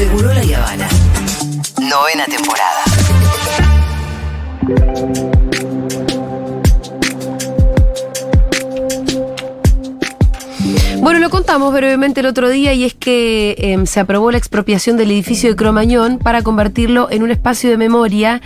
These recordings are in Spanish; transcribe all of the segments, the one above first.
Seguro la Habana. Novena temporada. Lo contamos brevemente el otro día y es que em, se aprobó la expropiación del edificio de Cromañón para convertirlo en un espacio de memoria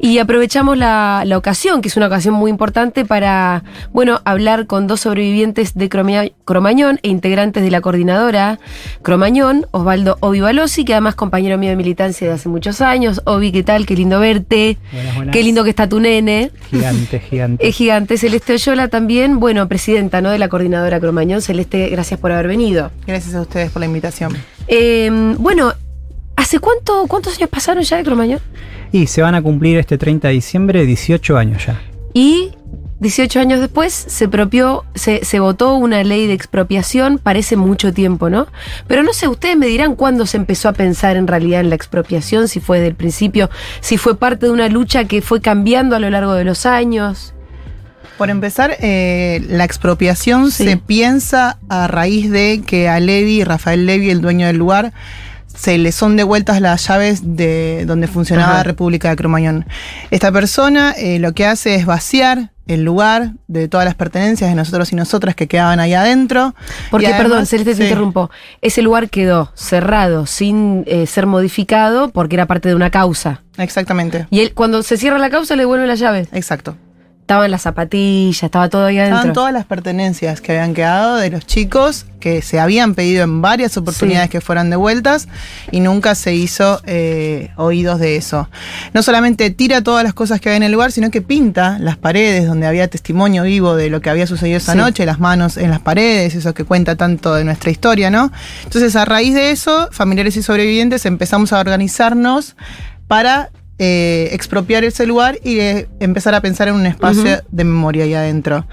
y aprovechamos la, la ocasión, que es una ocasión muy importante, para, bueno, hablar con dos sobrevivientes de Cromia- Cromañón e integrantes de la coordinadora Cromañón, Osvaldo Obi Balosi, que además compañero mío de militancia de hace muchos años. Obi, ¿qué tal? Qué lindo verte. Buenas, buenas. Qué lindo que está tu nene. Gigante, gigante. Es gigante. Celeste Oyola también, bueno, presidenta ¿no? de la coordinadora Cromañón. Celeste, gracias por haber venido. Gracias a ustedes por la invitación. Eh, bueno, ¿hace cuánto, cuántos años pasaron ya de Cromañón? Y se van a cumplir este 30 de diciembre 18 años ya. Y 18 años después se propió, se, se votó una ley de expropiación, parece mucho tiempo, ¿no? Pero no sé, ustedes me dirán cuándo se empezó a pensar en realidad en la expropiación, si fue desde el principio, si fue parte de una lucha que fue cambiando a lo largo de los años. Por empezar, eh, la expropiación Sí. se piensa a raíz de que a Levi, Rafael Levi, el dueño del lugar, se le son devueltas las llaves de donde funcionaba la República de Cromañón. Esta persona eh, lo que hace es vaciar el lugar de todas las pertenencias de nosotros y nosotras que quedaban ahí adentro. Porque, además- perdón, Celeste, te sí. interrumpo. Ese lugar quedó cerrado, sin eh, ser modificado, porque era parte de una causa. Exactamente. Y él, cuando se cierra la causa, le devuelven las llaves. Exacto. Estaban las zapatillas, estaba todo ahí adentro. Estaban todas las pertenencias que habían quedado de los chicos que se habían pedido en varias oportunidades Sí. que fueran devueltas y nunca se hizo eh, oídos de eso. No solamente tira todas las cosas que hay en el lugar, sino que pinta las paredes donde había testimonio vivo de lo que había sucedido esa Sí. noche, las manos en las paredes, eso que cuenta tanto de nuestra historia, ¿no? Entonces, a raíz de eso, familiares y sobrevivientes empezamos a organizarnos para eh, expropiar ese lugar y eh, empezar a pensar en un espacio de memoria ahí adentro.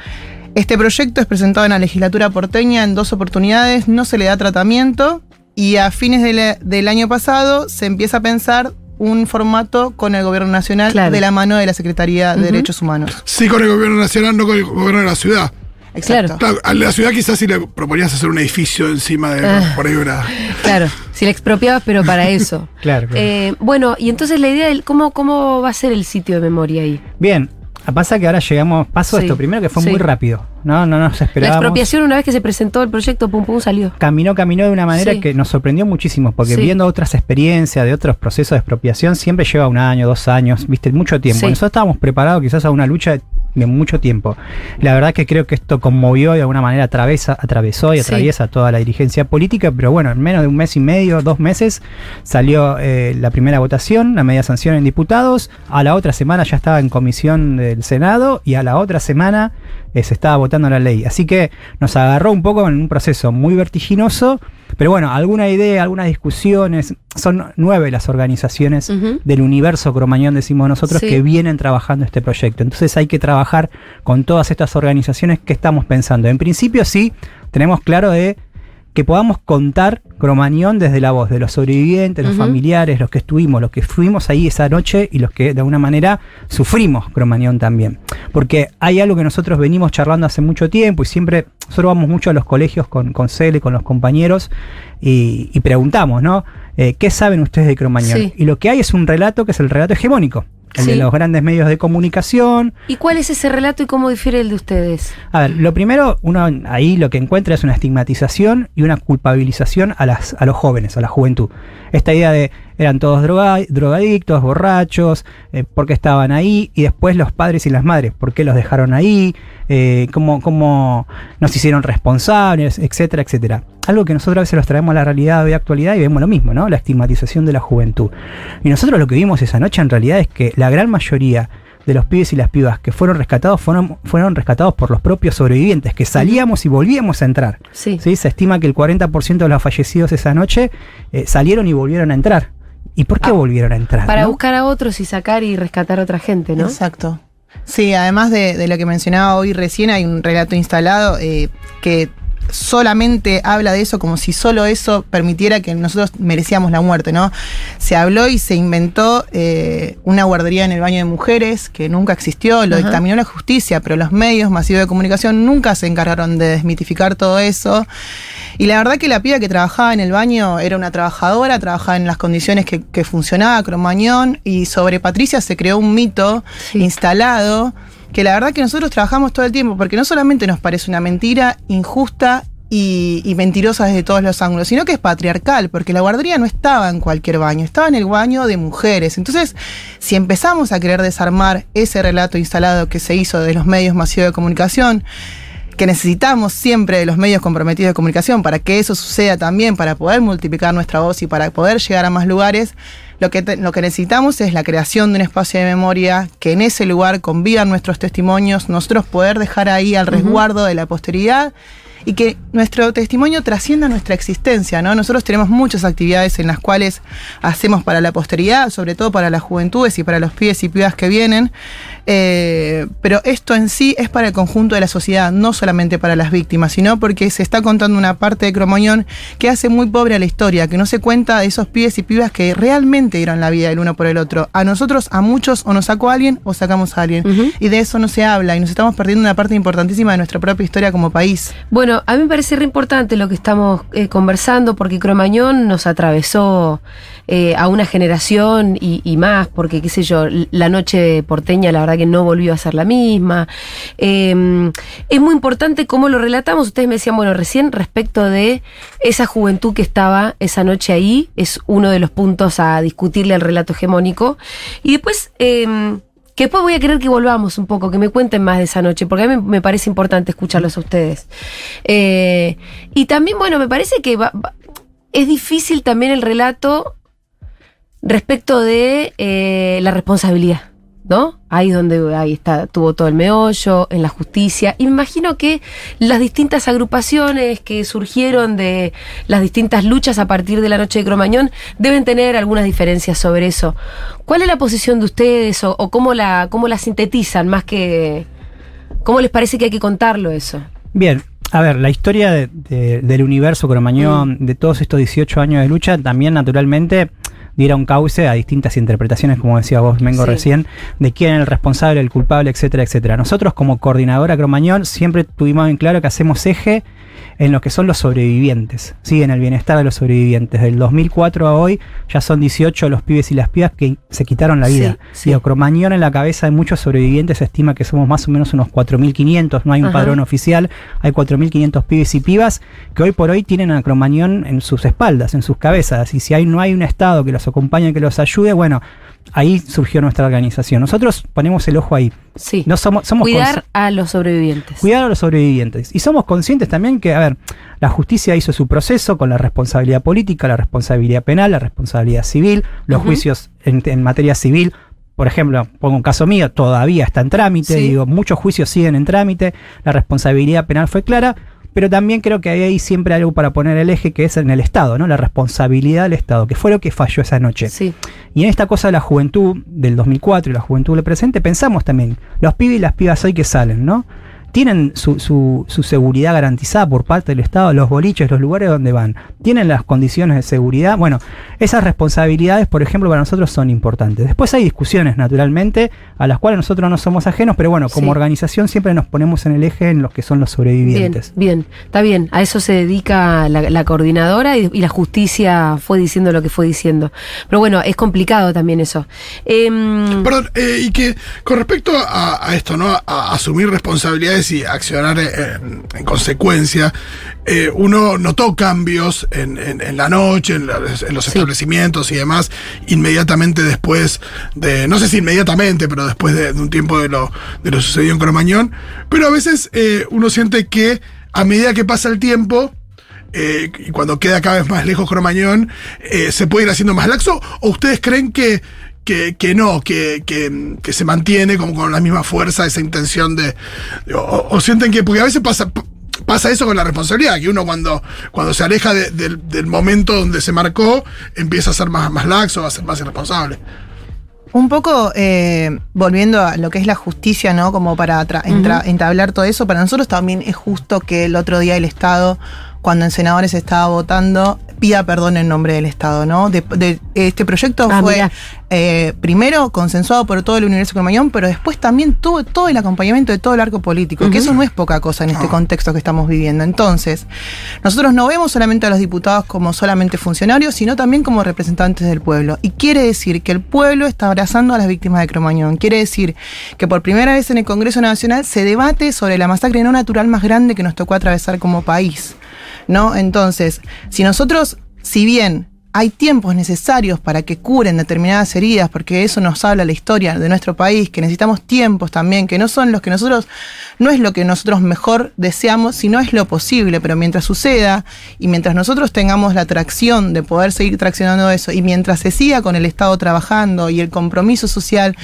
Este proyecto es presentado en la legislatura porteña en dos oportunidades, no se le da tratamiento y a fines de la- del año pasado se empieza a pensar un formato con el gobierno nacional Claro. de la mano de la Secretaría de. Derechos Humanos. Sí, con el gobierno nacional, no con el gobierno de la ciudad. Exacto. Claro, a la ciudad quizás si le proponías hacer un edificio encima de Ah. por ahí una. Claro, si la expropiabas, pero para eso. Claro, claro. Eh, bueno, y entonces la idea del cómo, cómo va a ser el sitio de memoria ahí. Bien, pasa que ahora llegamos, paso Sí, esto primero que fue sí. muy rápido, ¿no? No nos La esperábamos. expropiación, una vez que se presentó el proyecto, pum pum salió. Caminó, caminó de una manera Sí. que nos sorprendió muchísimo, porque Sí. viendo otras experiencias de otros procesos de expropiación, siempre lleva un año, dos años, viste, mucho tiempo. Sí. Nosotros estábamos preparados quizás a una lucha de, de mucho tiempo. La verdad que creo que esto conmovió y de alguna manera atravesa, atravesó y Sí. atraviesa toda la dirigencia política, pero bueno, en menos de un mes y medio, dos meses, salió eh, la primera votación, la media sanción en diputados, a la otra semana ya estaba en comisión del Senado y a la otra semana eh, se estaba votando la ley. Así que nos agarró un poco en un proceso muy vertiginoso, pero bueno, alguna idea, algunas discusiones, son nueve las organizaciones del universo cromañón, decimos nosotros, Sí. que vienen trabajando este proyecto. Entonces hay que trabajar con todas estas organizaciones que estamos pensando. En principio sí, tenemos claro de que podamos contar Cromañón desde la voz de los sobrevivientes, los familiares, los que estuvimos, los que fuimos ahí esa noche y los que de alguna manera sufrimos Cromañón también. Porque hay algo que nosotros venimos charlando hace mucho tiempo y siempre, nosotros vamos mucho a los colegios con, con Cele, con los compañeros y, y preguntamos, ¿no? Eh, ¿Qué saben ustedes de Cromañón? Sí. Y lo que hay es un relato que es el relato hegemónico, el Sí. de los grandes medios de comunicación, ¿Y cuál es ese relato y cómo difiere el de ustedes? a ver, lo primero, uno ahí lo que encuentra es una estigmatización y una culpabilización a, las, a los jóvenes, a la juventud. Esta idea de eran todos droga- drogadictos, borrachos, eh, por qué estaban ahí, y después los padres y las madres, por qué los dejaron ahí, eh, cómo, cómo nos hicieron responsables, etcétera, etcétera. Algo que nosotros a veces los traemos a la realidad de actualidad y vemos lo mismo, ¿no? La estigmatización de la juventud. Y nosotros lo que vimos esa noche en realidad es que la gran mayoría de los pibes y las pibas que fueron rescatados fueron, fueron rescatados por los propios sobrevivientes, que salíamos y volvíamos a entrar. Sí. ¿sí? Se estima que el 40% de los fallecidos esa noche eh, salieron y volvieron a entrar. ¿Y por qué Ah, volvieron a entrar? Para no? buscar a otros y sacar y rescatar a otra gente, ¿no? Exacto. Sí, además de, de lo que mencionaba hoy recién, hay un relato instalado eh, que solamente habla de eso como si solo eso permitiera que nosotros merecíamos la muerte, ¿no? Se habló y se inventó eh, una guardería en el baño de mujeres que nunca existió, lo Ajá. dictaminó la justicia, pero los medios masivos de comunicación nunca se encargaron de desmitificar todo eso. Y la verdad que la piba que trabajaba en el baño era una trabajadora, trabajaba en las condiciones que, que funcionaba Cromañón y sobre Patricia se creó un mito Sí. instalado que la verdad que nosotros trabajamos todo el tiempo porque no solamente nos parece una mentira injusta y, mentirosa desde todos los ángulos, sino que es patriarcal, porque la guardería no estaba en cualquier baño, estaba en el baño de mujeres. Entonces, si empezamos a querer desarmar ese relato instalado que se hizo de los medios masivos de comunicación, que necesitamos siempre de los medios comprometidos de comunicación para que eso suceda también, para poder multiplicar nuestra voz y para poder llegar a más lugares, lo que, te- lo que necesitamos es la creación de un espacio de memoria, que en ese lugar convivan nuestros testimonios, nosotros poder dejar ahí al resguardo de la posteridad y que nuestro testimonio trascienda nuestra existencia, ¿no? Nosotros tenemos muchas actividades en las cuales hacemos para la posteridad, sobre todo para las juventudes y para los pibes y pibas que vienen, eh, pero esto en sí es para el conjunto de la sociedad, no solamente para las víctimas, sino porque se está contando una parte de Cromañón que hace muy pobre a la historia, que no se cuenta de esos pibes y pibas que realmente dieron la vida el uno por el otro. A nosotros, a muchos, o nos sacó alguien o sacamos a alguien. Y de eso no se habla y nos estamos perdiendo una parte importantísima de nuestra propia historia como país. Bueno, a mí me parece re importante lo que estamos eh, conversando porque Cromañón nos atravesó eh, a una generación y, y más, porque qué sé yo, la noche porteña la verdad que no volvió a ser la misma. Eh, es muy importante cómo lo relatamos. Ustedes me decían, bueno, recién respecto de esa juventud que estaba esa noche ahí, es uno de los puntos a discutirle al relato hegemónico. Y después... eh, que después voy a querer que volvamos un poco, que me cuenten más de esa noche, porque a mí me, parece importante escucharlos a ustedes. Eh, y también, bueno, me parece que va- es difícil también el relato respecto de eh, la responsabilidad, ¿no? Ahí donde ahí está, tuvo todo el meollo, en la justicia. Y me imagino que las distintas agrupaciones que surgieron de las distintas luchas a partir de la noche de Cromañón deben tener algunas diferencias sobre eso. ¿Cuál es la posición de ustedes o, o cómo, la, cómo la sintetizan más que... ¿Cómo les parece que hay que contarlo eso? Bien, a ver, la historia de- de- del universo cromañón, de todos estos 18 años de lucha, también naturalmente diera un cauce a distintas interpretaciones, como decía vos, Mengo, Sí. recién, de quién es el responsable, el culpable, etcétera, etcétera. Nosotros, como coordinadora cromañón, siempre tuvimos en claro que hacemos eje en lo que son los sobrevivientes, ¿sí? en el bienestar de los sobrevivientes. Del 2004 a hoy ya son 18 los pibes y las pibas que se quitaron la Sí, vida. sí. Digo, Cromañón en la cabeza de muchos sobrevivientes se estima que somos más o menos unos 4.500, no hay un Ajá. padrón oficial, hay 4.500 pibes y pibas que hoy por hoy tienen a Cromañón en sus espaldas, en sus cabezas, y si hay, no hay un Estado que los acompañe, que los ayude, bueno, ahí surgió nuestra organización. Nosotros ponemos el ojo ahí. Sí. No somos, somos Cuidar a los sobrevivientes. Cuidar a los sobrevivientes. Y somos conscientes también que, a ver, la justicia hizo su proceso con la responsabilidad política, la responsabilidad penal, la responsabilidad civil, los juicios en, en materia civil. Por ejemplo, pongo un caso mío, todavía está en trámite, Sí. digo, muchos juicios siguen en trámite, la responsabilidad penal fue clara, pero también creo que hay ahí siempre algo para poner el eje que es en el Estado, ¿no? La responsabilidad del Estado, que fue lo que falló esa noche. Sí. Y en esta cosa de la juventud del 2004 y la juventud del presente, pensamos también, los pibes y las pibas hoy que salen, ¿no? Tienen su, su- su seguridad garantizada por parte del Estado, los boliches, los lugares donde van. Tienen las condiciones de seguridad. Bueno, esas responsabilidades, por ejemplo, para nosotros son importantes. Después hay discusiones, naturalmente, a las cuales nosotros no somos ajenos, pero bueno, como Sí. organización siempre nos ponemos en el eje en los que son los sobrevivientes. bien, está bien. A eso se dedica la, la coordinadora y, y la justicia fue diciendo lo que fue diciendo. Pero bueno, es complicado también eso. Em, Perdón, eh, y que con respecto a, a esto, ¿no? A, a asumir responsabilidades y accionar en, en consecuencia, eh, uno notó cambios en, en- en la noche, en, la- los Sí. establecimientos y demás, inmediatamente después de, no sé si inmediatamente, pero después de, de un tiempo de lo, de lo sucedido en Cromañón, pero a veces eh, uno siente que a medida que pasa el tiempo, eh, y cuando queda cada vez más lejos Cromañón, eh, se puede ir haciendo más laxo? ¿O ustedes creen que, que, que no, que, que, que se mantiene como con la misma fuerza esa intención de... O, o sienten que, porque a veces pasa... Pasa eso con la responsabilidad, que uno cuando, cuando se aleja de- del, del momento donde se marcó, empieza a ser más, más laxo, a ser más irresponsable. Un poco eh, volviendo a lo que es la justicia, ¿no? Como para entablar todo eso, para nosotros también es justo que el otro día el Estado, cuando en senadores estaba votando, pida perdón en nombre del Estado, ¿no? De- de- este proyecto Ah, fue eh, primero consensuado por todo el universo Cromañón, pero después también tuvo todo el acompañamiento de todo el arco político, que eso no es poca cosa en este contexto que estamos viviendo. Entonces, nosotros no vemos solamente a los diputados como solamente funcionarios, sino también como representantes del pueblo. Y quiere decir que el pueblo está abrazando a las víctimas de Cromañón. Quiere decir que por primera vez en el Congreso Nacional se debate sobre la masacre no natural más grande que nos tocó atravesar como país. ¿No? Entonces, si nosotros, si bien hay tiempos necesarios para que curen determinadas heridas, porque eso nos habla la historia de nuestro país, que necesitamos tiempos también, que no son los que nosotros, no es lo que nosotros mejor deseamos, sino es lo posible, pero mientras suceda y mientras nosotros tengamos la tracción de poder seguir traccionando eso y mientras se siga con el Estado trabajando y el compromiso social,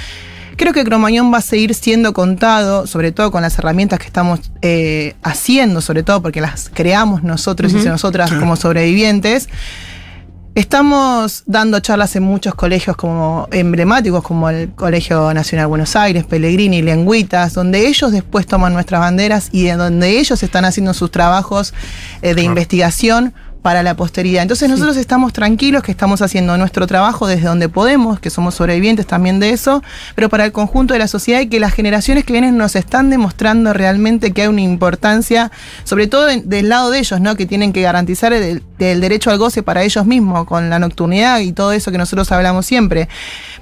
Creo que Cromañón va a seguir siendo contado, sobre todo con las herramientas que estamos eh, haciendo, sobre todo porque las creamos nosotros y nosotras como sobrevivientes. Estamos dando charlas en muchos colegios como emblemáticos, como el Colegio Nacional Buenos Aires, Pellegrini, Lengüitas, donde ellos después toman nuestras banderas y de donde ellos están haciendo sus trabajos eh, de investigación para la posteridad. Entonces nosotros estamos tranquilos que estamos haciendo nuestro trabajo desde donde podemos, que somos sobrevivientes también de eso, pero para el conjunto de la sociedad y que las generaciones que vienen nos están demostrando realmente que hay una importancia, sobre todo en- del lado de ellos, ¿no? Que tienen que garantizar el, el derecho al goce para ellos mismos, con la nocturnidad y todo eso que nosotros hablamos siempre.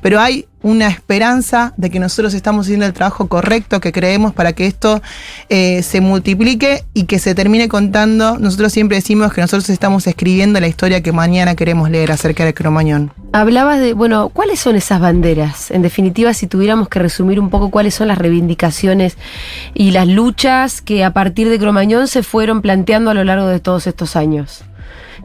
Pero hay una esperanza de que nosotros estamos haciendo el trabajo correcto que creemos para que esto eh, se multiplique y que se termine contando. Nosotros siempre decimos que nosotros estamos escribiendo la historia que mañana queremos leer acerca de Cromañón. Hablabas de, bueno, ¿cuáles son esas banderas? En definitiva, si tuviéramos que resumir un poco cuáles son las reivindicaciones y las luchas que a partir de Cromañón se fueron planteando a lo largo de todos estos años.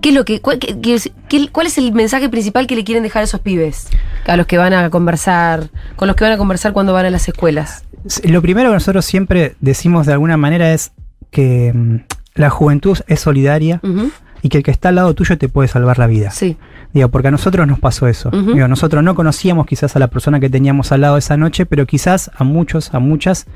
¿Qué es lo que, cuál, qué- cuál es el mensaje principal que le quieren dejar a esos pibes? A los que van a conversar, con los que van a conversar cuando van a las escuelas. Lo primero que nosotros siempre decimos de alguna manera es que mm, la juventud es solidaria y que el que está al lado tuyo te puede salvar la vida. Sí. Digo, porque a nosotros nos pasó eso. Digo, nosotros no conocíamos quizás a la persona que teníamos al lado esa noche, pero quizás a muchos, a muchas,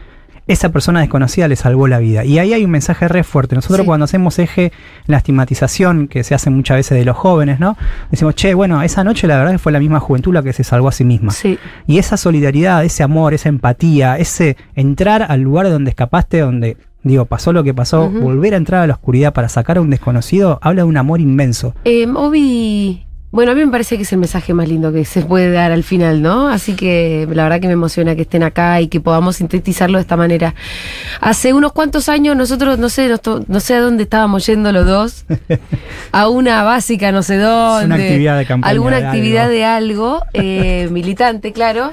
esa persona desconocida le salvó la vida. Y ahí hay un mensaje re fuerte. Nosotros Sí. cuando hacemos eje en la estigmatización que se hace muchas veces de los jóvenes, ¿no? Decimos, che, bueno, esa noche la verdad que fue la misma juventud la que se salvó a sí misma. Sí. Y esa solidaridad, ese amor, esa empatía, ese entrar al lugar donde escapaste, donde, digo, pasó lo que pasó, volver a entrar a la oscuridad para sacar a un desconocido, habla de un amor inmenso. Eh, Obi, bueno, a mí me parece que es el mensaje más lindo que se puede dar al final, ¿no? Así que la verdad que me emociona que estén acá y que podamos sintetizarlo de esta manera. Hace unos cuantos años nosotros, no sé, no sé a dónde estábamos yendo los dos, a una básica, no sé dónde. Una actividad de campaña Alguna de actividad algo. de algo, eh, militante, claro.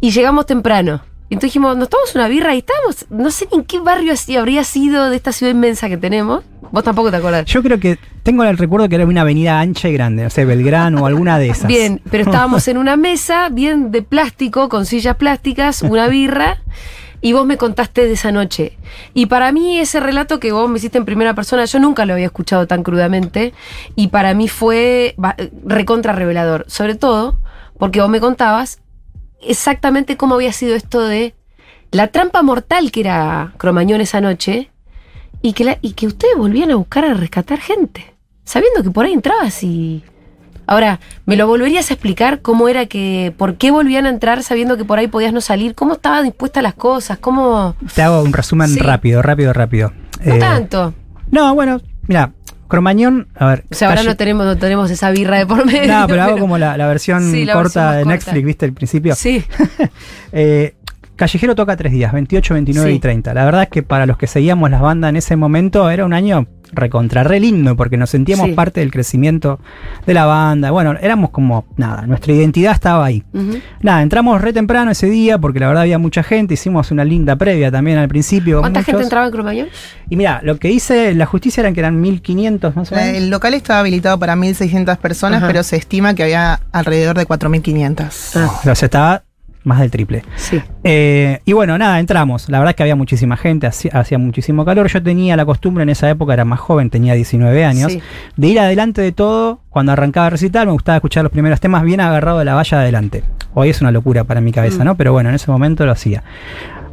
Y llegamos temprano. Y Entonces dijimos, nos tomamos una birra y estábamos, no sé ni en qué barrio habría sido de esta ciudad inmensa que tenemos. Vos tampoco te acordás. Yo creo que tengo el recuerdo que era una avenida ancha y grande, no sé, Belgrano o alguna de esas. Bien, pero estábamos en una mesa bien de plástico, con sillas plásticas, una birra, y vos me contaste de esa noche. Y para mí ese relato que vos me hiciste en primera persona, yo nunca lo había escuchado tan crudamente, y para mí fue recontra revelador, sobre todo porque vos me contabas exactamente cómo había sido esto de la trampa mortal que era Cromañón esa noche, y que, la- y que ustedes volvían a buscar a rescatar gente, sabiendo que por ahí entrabas y... Ahora, ¿me lo volverías a explicar cómo era que, por qué volvían a entrar sabiendo que por ahí podías no salir? ¿Cómo estaban dispuestas las cosas? ¿Cómo...? Te hago un resumen Sí. rápido, rápido, rápido. No Eh, tanto. No, bueno, mira, Cromañón, a ver. O sea, ahora calle- no tenemos, no tenemos esa birra de por medio. No, pero hago como la, la versión Sí, la corta versión de corta. Netflix, ¿viste? El principio. Sí, Eh, Callejero toca tres días, 28, 29 Sí. y 30. La verdad es que para los que seguíamos las bandas en ese momento era un año recontra re lindo porque nos sentíamos Sí. parte del crecimiento de la banda. Bueno, éramos como, nada, nuestra identidad estaba ahí. Nada, entramos re temprano ese día porque la verdad había mucha gente, hicimos una linda previa también al principio. ¿Cuánta gente entraba en Cromañón? Y mira, lo que hice la justicia eran que eran 1500 más o menos. El local estaba habilitado para 1.600 personas, pero se estima que había alrededor de 4.500. Ah. O sea, estaba más del triple. Sí. Eh, y bueno, nada, entramos. La verdad es que había muchísima gente, hacía, hacía muchísimo calor. Yo tenía la costumbre en esa época, era más joven, tenía 19 años, Sí. de ir adelante de todo. Cuando arrancaba a recitar, me gustaba escuchar los primeros temas bien agarrado de la valla adelante. Hoy es una locura para mi cabeza, Mm. ¿no? Pero bueno, en ese momento lo hacía.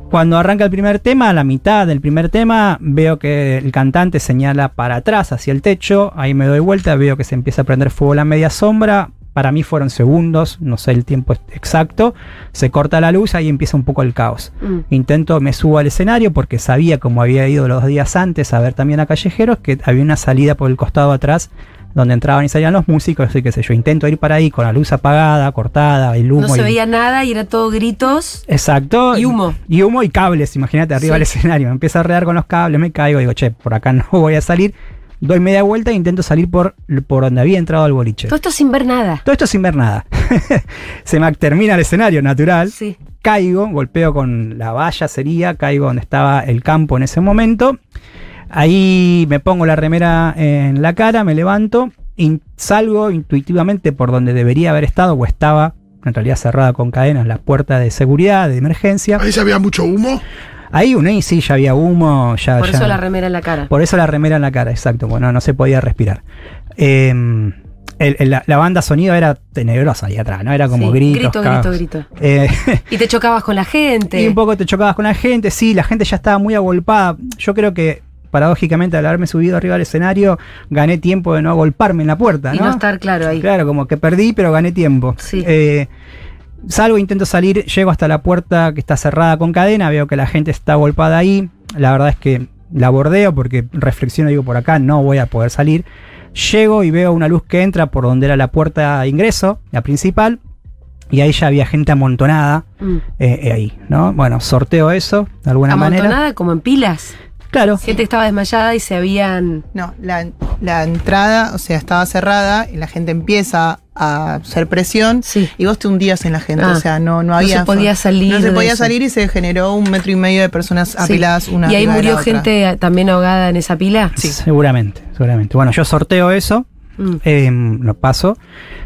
Cuando arranca el primer tema, a la mitad del primer tema, veo que el cantante señala para atrás, hacia el techo. Ahí me doy vuelta, veo que se empieza a prender fuego la media sombra. Para mí fueron segundos, no sé el tiempo exacto. Se corta la luz, ahí empieza un poco el caos. Mm. Intento, me subo al escenario porque sabía, como había ido los días antes a ver también a Callejeros, que había una salida por el costado atrás donde entraban y salían los músicos, así que sé yo. Intento ir para ahí con la luz apagada, cortada, el humo. No se y- veía nada y era todo gritos. Exacto. Y humo. Y humo y cables, imagínate, arriba Sí. del escenario. Me empiezo a rear con los cables, me caigo, digo, che, por acá no voy a salir. Doy media vuelta e intento salir por, por donde había entrado al boliche. Todo esto sin ver nada. Todo esto sin ver nada. Se me termina el escenario natural. Sí. Caigo, golpeo con la valla, sería, caigo donde estaba el campo en ese momento. Ahí me pongo la remera en la cara, me levanto y salgo intuitivamente por donde debería haber estado o estaba, en realidad cerrada con cadenas, la puerta de seguridad, de emergencia. Ahí ya había mucho humo. Ahí uno y sí, ya había humo, ya... Por ya- eso la remera en la cara. por eso la remera en la cara, exacto. Bueno, no se podía respirar. Eh, el- el- la, la banda sonido era tenebrosa ahí atrás, ¿no? Era como Sí, gritos. grito, grito, grito. Eh, Y te chocabas con la gente. y un poco te chocabas con la gente, sí, la gente ya estaba muy agolpada. Yo creo que, paradójicamente, al haberme subido arriba del escenario, gané tiempo de no agolparme en la puerta, Y ¿no? no estar claro ahí. Claro, como que perdí, pero gané tiempo. Sí. Eh, salgo, intento salir, llego hasta la puerta que está cerrada con cadena, veo que la gente está agolpada ahí. La verdad es que la bordeo porque reflexiono, digo, por acá no voy a poder salir. Llego y veo una luz que entra por donde era la puerta de ingreso, la principal, y ahí ya había gente amontonada Mm. eh, eh, ahí, ¿no? Bueno, sorteo eso de alguna manera. Amontonada como en pilas. Claro, Gente que estaba desmayada y se habían. No, la, la entrada, o sea, estaba cerrada y la gente empieza a hacer presión Sí. y vos te hundías en la gente, Ah. o sea, no, no No había... se podía salir No se podía eso. salir y se generó un metro y medio de personas Sí. apiladas una y ahí murió gente también ahogada en esa pila. seguramente, seguramente. Bueno, yo sorteo eso. Mm. Eh, lo paso.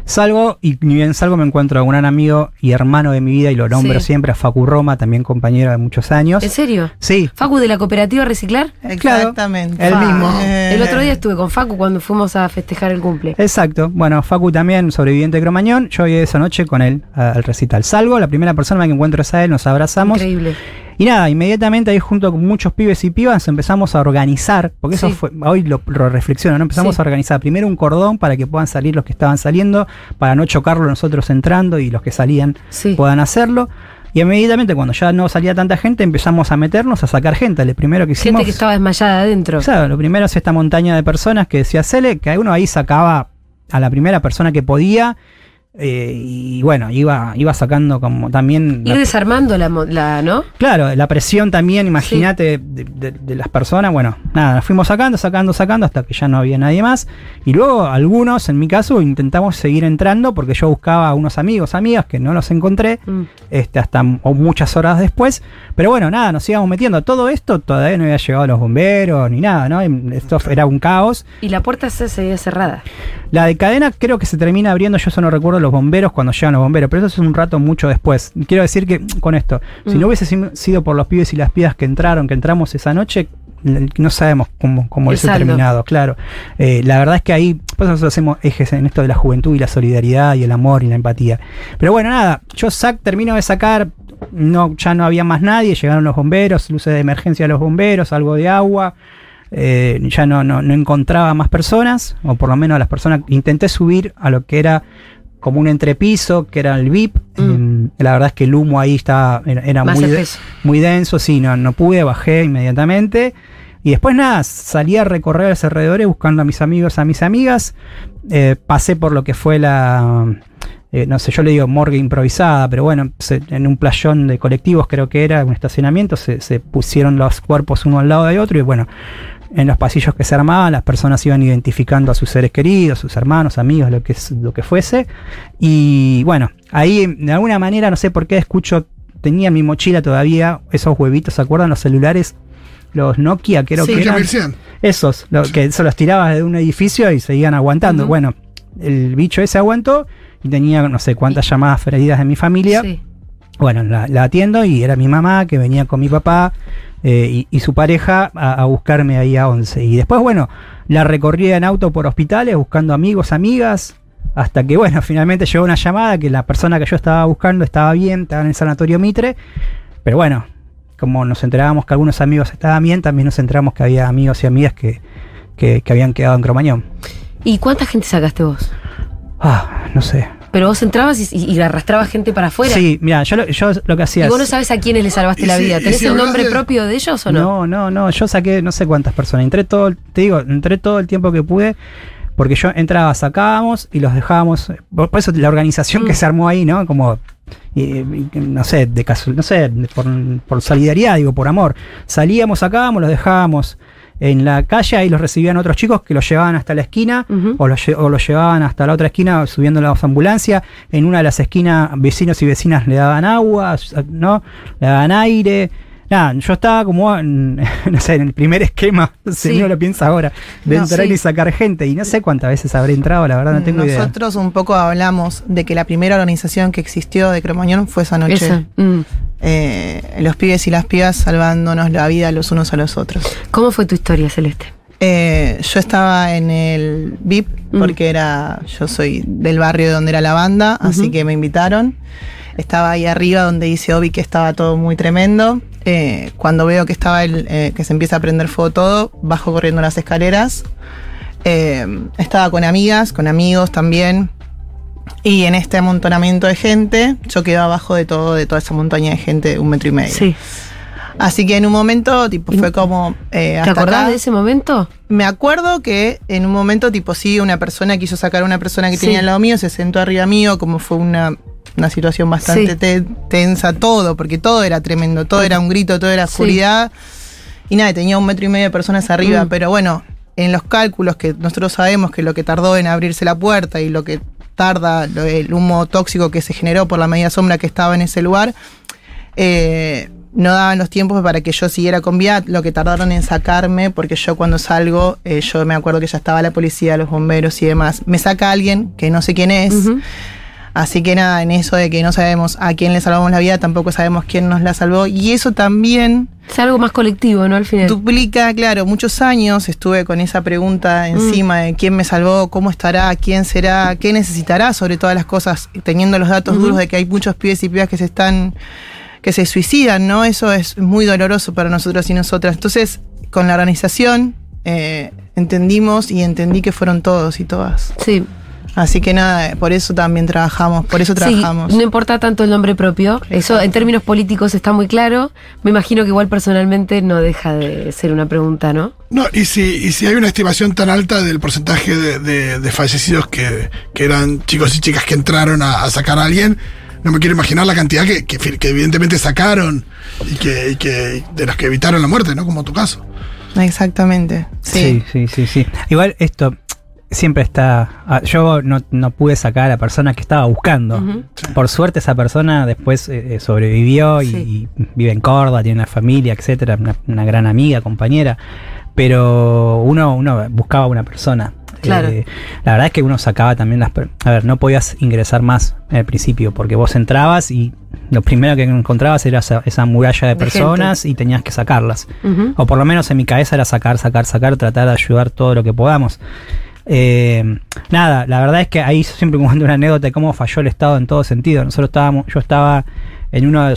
Salgo y ni bien salgo me encuentro a un gran amigo y hermano de mi vida y lo nombro Sí. siempre, a Facu Roma, también compañero de muchos años. ¿En serio? Sí, ¿Facu de la cooperativa Reciclar? Claro, Exactamente. el mismo. Eh, El otro día estuve con Facu cuando fuimos a festejar el cumple. exacto. Bueno, Facu también, sobreviviente de Cromañón. Yo llegué esa noche con él al recital. Salgo, la primera persona que encuentro es a él, nos abrazamos. Increíble. Y nada, inmediatamente ahí junto con muchos pibes y pibas empezamos a organizar, porque eso fue, hoy lo, lo reflexiono, ¿no? Empezamos Sí. a organizar primero un cordón para que puedan salir los que estaban saliendo, para no chocarlo nosotros entrando y los que salían Sí. puedan hacerlo. Y inmediatamente cuando ya no salía tanta gente empezamos a meternos a sacar gente. Lo primero que hicimos... Gente que estaba desmayada adentro. Claro, lo primero es esta montaña de personas que decía Cele, que uno ahí sacaba a la primera persona que podía. Eh, y bueno, iba, iba sacando como también... Ir la- desarmando la, la ¿no? Claro, la presión también, imagínate, de, de- de las personas. Bueno, nada, nos fuimos sacando, sacando, sacando hasta que ya no había nadie más. Y luego algunos, en mi caso, intentamos seguir entrando porque yo buscaba a unos amigos, amigas que no los encontré Mm. este, hasta o muchas horas después. Pero bueno, nada, nos íbamos metiendo. Todo esto todavía no había llegado los bomberos ni nada, ¿no? Y Esto era un caos. Y la puerta se seguía cerrada. La de cadena creo que se termina abriendo, yo eso no recuerdo los bomberos cuando llegan los bomberos, pero eso es un rato mucho después. Quiero decir que con esto, si Mm. no hubiese si- sido por los pibes y las pibas que entraron, que entramos esa noche, no sabemos cómo, cómo hubiese terminado, claro. Eh, la verdad es que ahí, pues nosotros hacemos ejes en esto de la juventud y la solidaridad y el amor y la empatía. Pero bueno, nada, yo sac, termino de sacar, no, ya no había más nadie, llegaron los bomberos, luces de emergencia de los bomberos, algo de agua. eh, ya no, no, no encontraba más personas, o por lo menos las personas, intenté subir a lo que era como un entrepiso, que era el VIP. Mm. eh, la verdad es que el humo ahí estaba, era, Más muy, espeso. muy denso, sí, no, no pude, bajé inmediatamente. Y después nada, salí a recorrer los alrededores buscando a mis amigos, a mis amigas. Eh, pasé por lo que fue la, eh, no sé, yo le digo morgue improvisada, pero bueno, se- en un playón de colectivos creo que era, un estacionamiento, se, se pusieron los cuerpos uno al lado de otro y bueno, en los pasillos que se armaban las personas iban identificando a sus seres queridos, sus hermanos, amigos, lo que, es- lo que fuese. Y bueno, ahí de alguna manera, no sé por qué escucho, tenía en mi mochila todavía esos huevitos, ¿se acuerdan los celulares? Los Nokia, creo Sí. que eran. 1100. Esos, lo, que eso los tirabas de un edificio y seguían aguantando. Bueno, el bicho ese aguantó y tenía no sé cuántas llamadas perdidas de mi familia. Sí. Bueno, la, la atiendo y era mi mamá que venía con mi papá eh, y, y su pareja a, a buscarme ahí a 11. Y después, bueno, la recorría en auto por hospitales buscando amigos, amigas, hasta que, bueno, finalmente llegó una llamada que la persona que yo estaba buscando estaba bien, estaba en el sanatorio Mitre. Pero bueno, como nos enterábamos que algunos amigos estaban bien, también nos enteramos que había amigos y amigas que, que, que habían quedado en Cromañón. ¿Y cuánta gente sacaste vos? Ah, no sé. Pero vos entrabas y, y- y arrastrabas gente para afuera. Sí, mira, yo, lo- yo lo que hacía Y vos no es- sabes a quiénes le salvaste la si- vida. ¿Tenés si el nombre de- propio de ellos o no? No, no, no, yo saqué no sé cuántas personas, entré todo, te digo, entré todo el tiempo que pude, porque yo entraba, sacábamos y los dejábamos, por por eso la organización que Mm. se armó ahí, ¿no? Como, eh, no sé, de casu- no sé, por, por solidaridad, digo, por amor. Salíamos, sacábamos, los dejábamos en la calle, ahí los recibían otros chicos que los llevaban hasta la esquina, o, los, o los llevaban hasta la otra esquina subiendo la ambulancia. En una de las esquinas, vecinos y vecinas le daban agua, ¿no? Le daban aire. Nada, yo estaba como, en, no sé, en el primer esquema, si Sí. uno lo piensa ahora, de No, entrar sí. y sacar gente. Y no sé cuántas veces habré entrado, la verdad no tengo idea. Nosotros un poco hablamos de que la primera organización que existió de Cromañón fue esa noche. Esa. Mm. Eh, los pibes y las pibas salvándonos la vida los unos a los otros. ¿Cómo fue tu historia, Celeste? Eh, yo estaba en el VIP Mm. porque era, yo soy del barrio donde era la banda, así que me invitaron. Estaba ahí arriba donde dice Obi que estaba todo muy tremendo. Eh, cuando veo que estaba el, eh, que se empieza a prender fuego todo, bajo corriendo las escaleras. Eh, estaba con amigas, con amigos también. Y en este amontonamiento de gente, yo quedé abajo de todo, de toda esa montaña de gente un metro y medio. Sí. Así que en un momento, tipo, fue como. eh, ¿Te acordás acá. de ese momento? Me acuerdo que en un momento, tipo, sí, una persona quiso sacar a una persona que Sí. tenía al lado mío, se sentó arriba mío, como fue una, una situación bastante Sí. tensa, todo, porque todo era tremendo, todo era un grito, todo era Sí. oscuridad. Y nada, tenía un metro y medio de personas arriba, Mm. pero bueno, en los cálculos que nosotros sabemos que lo que tardó en abrirse la puerta y lo que tarda el humo tóxico que se generó por la media sombra que estaba en ese lugar, eh, no daban los tiempos para que yo siguiera con vida, lo que tardaron en sacarme, porque yo cuando salgo, eh, yo me acuerdo que ya estaba la policía, los bomberos y demás. Me saca alguien que no sé quién es. Así que nada, en eso de que no sabemos a quién le salvamos la vida, tampoco sabemos quién nos la salvó. Y eso también Es algo más colectivo, ¿no? Al final. duplica, claro, muchos años estuve con esa pregunta encima de quién me salvó, cómo estará, quién será, qué necesitará, sobre todas las cosas, teniendo los datos duros de que hay muchos pibes y pibas que se están, que se suicidan, ¿no? Eso es muy doloroso para nosotros y nosotras. Entonces, con la organización eh, entendimos y entendí que fueron todos y todas. Sí. Así que nada, por eso también trabajamos, por eso Sí, trabajamos. no importa tanto el nombre propio. Eso en términos políticos está muy claro. Me imagino que igual personalmente no deja de ser una pregunta, ¿no? No, y si, y si hay una estimación tan alta del porcentaje de, de- de fallecidos que, que eran chicos y chicas que entraron a, a sacar a alguien, no me quiero imaginar la cantidad que, que, evidentemente sacaron y que, y que de los que evitaron la muerte, ¿no? Como tu caso. Exactamente. Sí, sí, sí, sí. Igual esto siempre está. ah, Yo no, no pude sacar a la persona que estaba buscando. Por suerte esa persona después eh, eh, sobrevivió y, Sí. y vive en Córdoba, tiene una familia, etcétera, una, una gran amiga, compañera. Pero uno, uno buscaba una persona. Claro. Eh, la verdad es que uno sacaba también las... A ver, no podías ingresar más al principio porque vos entrabas y lo primero que encontrabas era esa, esa muralla de De personas y tenías que sacarlas. O por lo menos en mi cabeza era sacar, sacar, sacar, tratar de ayudar todo lo que podamos. Eh, nada, la verdad es que ahí siempre cuento una anécdota de cómo falló el Estado en todo sentido. Nosotros estábamos, yo estaba en uno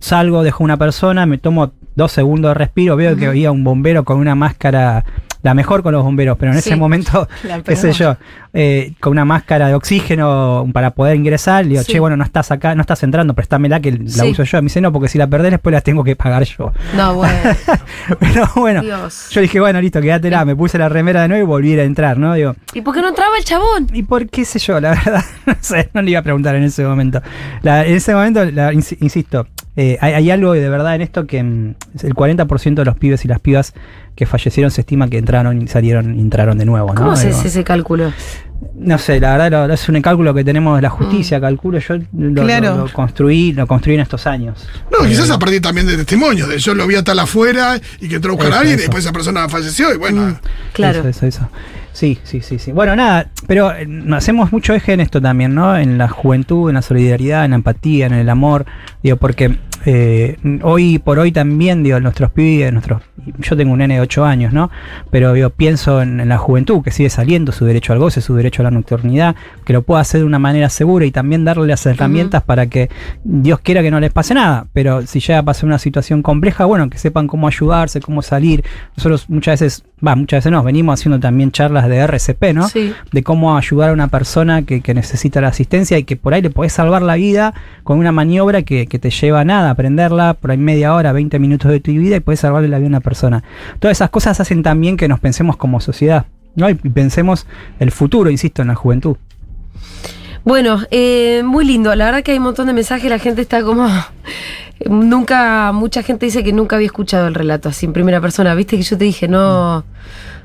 salgo, dejo una persona, me tomo dos segundos de respiro, veo que había un bombero con una máscara, la mejor con los bomberos, pero en Sí. ese momento, qué sé yo, eh, con una máscara de oxígeno para poder ingresar, le digo, Sí. che, bueno, no estás acá, no estás entrando, préstamela que la Sí. uso yo. Me dice, no, porque si la perdés después la tengo que pagar yo. No, bueno. Pero bueno, Dios. yo dije, bueno, listo, quédatela. Me puse la remera de nuevo y volví a entrar, ¿no? Digo, ¿Y por qué no entraba el chabón? ¿y por qué sé yo? La verdad, no sé, no le iba a preguntar en ese momento. La- en ese momento, la- insisto, eh, hay, hay algo de verdad en esto que mm, el 40% de los pibes y las pibas que fallecieron se estima que entraron y salieron y entraron de nuevo, ¿no? ¿Cómo haces Digo, ese cálculo? No sé, la verdad lo- es un cálculo que tenemos de la justicia, calculo. Yo lo, Claro. lo- lo construí, lo construí en estos años. No, Eh, quizás a partir también de testimonios, de yo lo vi a tal afuera y que entró a buscar Eso, a alguien y después esa persona falleció y bueno. Claro. Eso, eso, eso. Sí, sí, sí, sí. Bueno, nada, pero eh, hacemos mucho eje en esto también, ¿no? En la juventud, en la solidaridad, en la empatía, en el amor, digo, porque eh, hoy por hoy también, digo, nuestros pibes, nuestros, yo tengo un nene de 8 años, ¿no? Pero pienso en, en la juventud que sigue saliendo, su derecho al goce, su derecho a la nocturnidad, que lo pueda hacer de una manera segura y también darle las herramientas para que Dios quiera que no les pase nada. Pero si llega a pasar una situación compleja, bueno, que sepan cómo ayudarse, cómo salir. Nosotros muchas veces, va, muchas veces nos venimos haciendo también charlas de RCP, ¿no? Sí. De cómo ayudar a una persona que, que necesita la asistencia y que por ahí le podés salvar la vida con una maniobra que, que te lleva a nada, aprenderla por ahí media hora, 20 minutos de tu vida y puedes salvarle la vida a una persona. Todas esas cosas hacen también que nos pensemos como sociedad, ¿no? Y pensemos el futuro, insisto, en la juventud. Bueno, eh, muy lindo. La verdad que hay un montón de mensajes. La gente está como. Nunca. Mucha gente dice que nunca había escuchado el relato así en primera persona. Viste que yo te dije, no.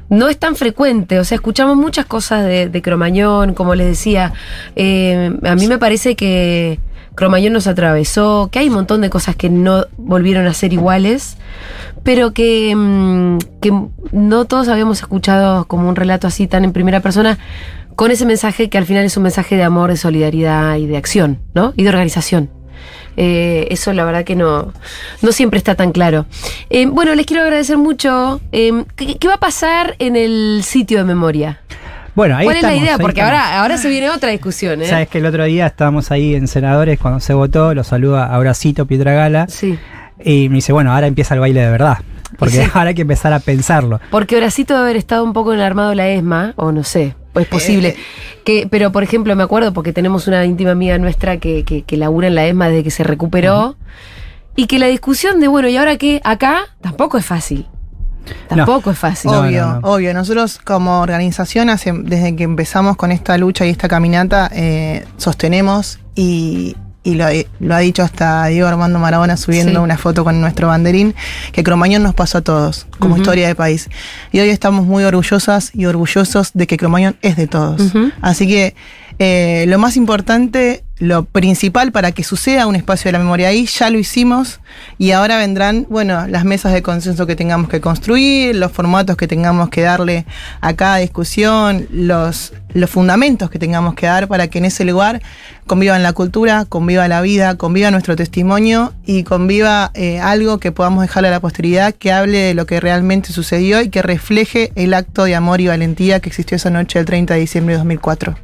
No es tan frecuente. O sea, escuchamos muchas cosas de, de Cromañón, como les decía. eh, a mí me parece que. Cromañón nos atravesó, que hay un montón de cosas que no volvieron a ser iguales, pero que, mm, que no todos habíamos escuchado como un relato así tan en primera persona, con ese mensaje que al final es un mensaje de amor, de solidaridad y de acción, ¿no? Y de organización. Eh, eso la verdad que no, no siempre está tan claro. Eh, bueno, les quiero agradecer mucho. Eh, ¿qué, qué va a pasar en el sitio de memoria? Bueno, ahí ¿Cuál estamos, es la idea? Porque estamos. ahora, ahora se viene otra discusión, ¿eh? Sabes que el otro día estábamos ahí en Senadores cuando se votó, lo saluda Abracito Pietragala Sí. y me dice, bueno, ahora empieza el baile de verdad. Porque Sí. ahora hay que empezar a pensarlo. Porque Horacito debe haber estado un poco en el armado de la ESMA, o no sé, es posible. que, pero, por ejemplo, me acuerdo porque tenemos una íntima amiga nuestra que, que, que labura en la ESMA desde que se recuperó. Y que la discusión de, bueno, ¿y ahora qué? Acá tampoco es fácil. Tampoco es fácil. Obvio, no, no. obvio. Nosotros como organización, hace- desde que empezamos con esta lucha y esta caminata, eh, sostenemos y, y lo, lo ha dicho hasta Diego Armando Maradona subiendo Sí. una foto con nuestro banderín, que Cromañón nos pasó a todos como historia de país. Y hoy estamos muy orgullosas y orgullosos de que Cromañón es de todos. Así que eh, lo más importante, lo principal para que suceda un espacio de la memoria ahí, ya lo hicimos y ahora vendrán, bueno, las mesas de consenso que tengamos que construir, los formatos que tengamos que darle a cada discusión, los, los fundamentos que tengamos que dar para que en ese lugar convivan la cultura, conviva la vida, conviva nuestro testimonio y conviva eh, algo que podamos dejarle a la posteridad que hable de lo que realmente sucedió y que refleje el acto de amor y valentía que existió esa noche del 30 de diciembre de 2004.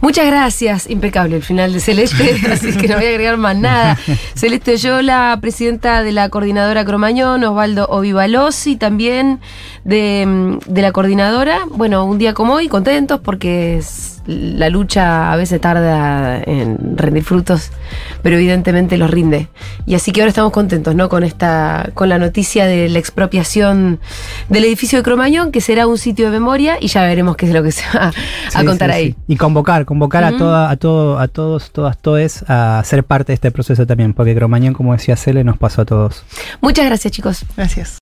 Muchas gracias, impecable el final de Celeste, así que no voy a agregar más nada. Celeste Oyola, presidenta de la coordinadora Cromañón, Osvaldo Ovivalossi, también de, mm, de la coordinadora. Bueno, un día como hoy, contentos porque es- la lucha a veces tarda en rendir frutos, pero evidentemente los rinde. Y así que ahora estamos contentos, ¿no? Con esta, con la noticia de la expropiación del edificio de Cromañón, que será un sitio de memoria, y ya veremos qué es lo que se va a Sí, contar sí, ahí. sí. Y convocar, convocar a toda, a todo, a todos, todas, todes a ser parte de este proceso también, porque Cromañón, como decía Cele, nos pasó a todos. Muchas gracias, chicos. Gracias.